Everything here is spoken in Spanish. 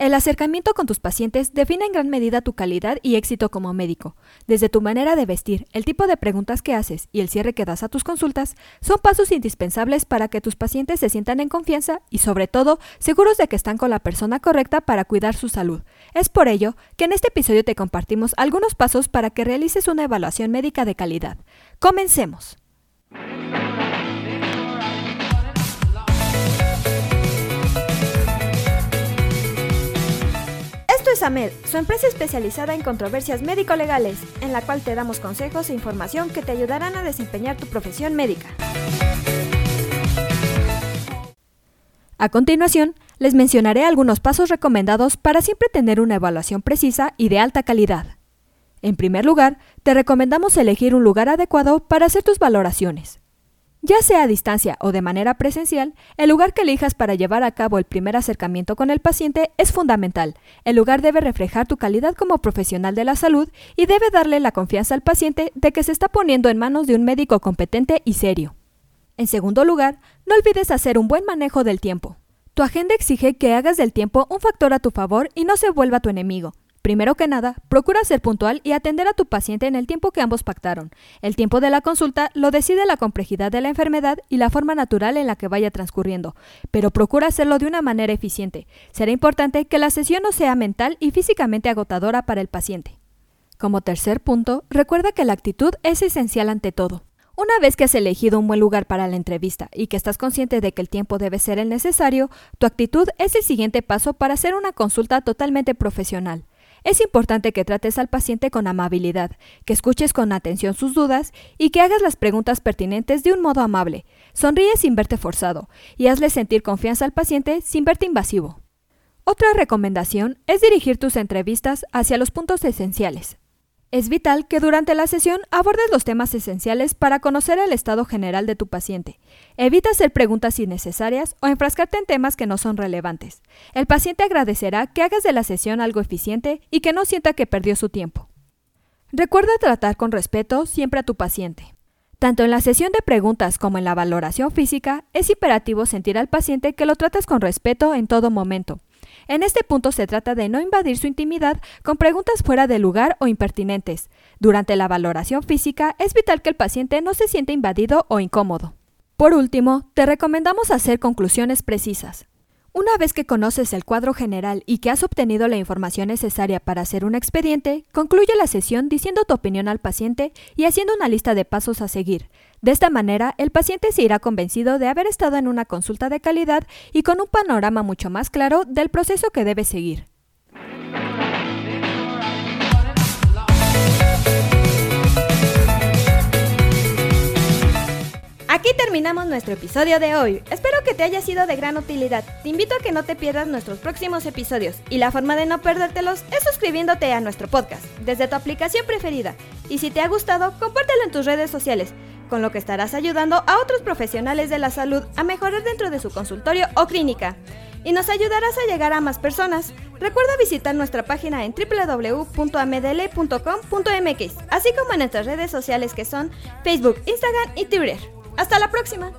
El acercamiento con tus pacientes define en gran medida tu calidad y éxito como médico. Desde tu manera de vestir, el tipo de preguntas que haces y el cierre que das a tus consultas son pasos indispensables para que tus pacientes se sientan en confianza y sobre todo seguros de que están con la persona correcta para cuidar su salud. Es por ello que en este episodio te compartimos algunos pasos para que realices una evaluación médica de calidad. Comencemos. Es AMED, su empresa especializada en controversias médico-legales, en la cual te damos consejos e información que te ayudarán a desempeñar tu profesión médica. A continuación, les mencionaré algunos pasos recomendados para siempre tener una evaluación precisa y de alta calidad. En primer lugar, te recomendamos elegir un lugar adecuado para hacer tus valoraciones. Ya sea a distancia o de manera presencial, el lugar que elijas para llevar a cabo el primer acercamiento con el paciente es fundamental. El lugar debe reflejar tu calidad como profesional de la salud y debe darle la confianza al paciente de que se está poniendo en manos de un médico competente y serio. En segundo lugar, no olvides hacer un buen manejo del tiempo. Tu agenda exige que hagas del tiempo un factor a tu favor y no se vuelva tu enemigo. Primero que nada, procura ser puntual y atender a tu paciente en el tiempo que ambos pactaron. El tiempo de la consulta lo decide la complejidad de la enfermedad y la forma natural en la que vaya transcurriendo, pero procura hacerlo de una manera eficiente. Será importante que la sesión no sea mental y físicamente agotadora para el paciente. Como tercer punto, recuerda que la actitud es esencial ante todo. Una vez que has elegido un buen lugar para la entrevista y que estás consciente de que el tiempo debe ser el necesario, tu actitud es el siguiente paso para hacer una consulta totalmente profesional. Es importante que trates al paciente con amabilidad, que escuches con atención sus dudas y que hagas las preguntas pertinentes de un modo amable. Sonríe sin verte forzado y hazle sentir confianza al paciente sin verte invasivo. Otra recomendación es dirigir tus entrevistas hacia los puntos esenciales. Es vital que durante la sesión abordes los temas esenciales para conocer el estado general de tu paciente. Evita hacer preguntas innecesarias o enfrascarte en temas que no son relevantes. El paciente agradecerá que hagas de la sesión algo eficiente y que no sienta que perdió su tiempo. Recuerda tratar con respeto siempre a tu paciente. Tanto en la sesión de preguntas como en la valoración física, es imperativo sentir al paciente que lo tratas con respeto en todo momento. En este punto se trata de no invadir su intimidad con preguntas fuera de lugar o impertinentes. Durante la valoración física es vital que el paciente no se sienta invadido o incómodo. Por último, te recomendamos hacer conclusiones precisas. Una vez que conoces el cuadro general y que has obtenido la información necesaria para hacer un expediente, concluye la sesión diciendo tu opinión al paciente y haciendo una lista de pasos a seguir. De esta manera, el paciente se irá convencido de haber estado en una consulta de calidad y con un panorama mucho más claro del proceso que debe seguir. Aquí terminamos nuestro episodio de hoy. Espero que te haya sido de gran utilidad. Te invito a que no te pierdas nuestros próximos episodios y la forma de no perdértelos es suscribiéndote a nuestro podcast desde tu aplicación preferida. Y si te ha gustado, compártelo en tus redes sociales, con lo que estarás ayudando a otros profesionales de la salud a mejorar dentro de su consultorio o clínica. Y nos ayudarás a llegar a más personas. Recuerda visitar nuestra página en www.amdl.com.mx, así como en nuestras redes sociales que son Facebook, Instagram y Twitter. Hasta la próxima.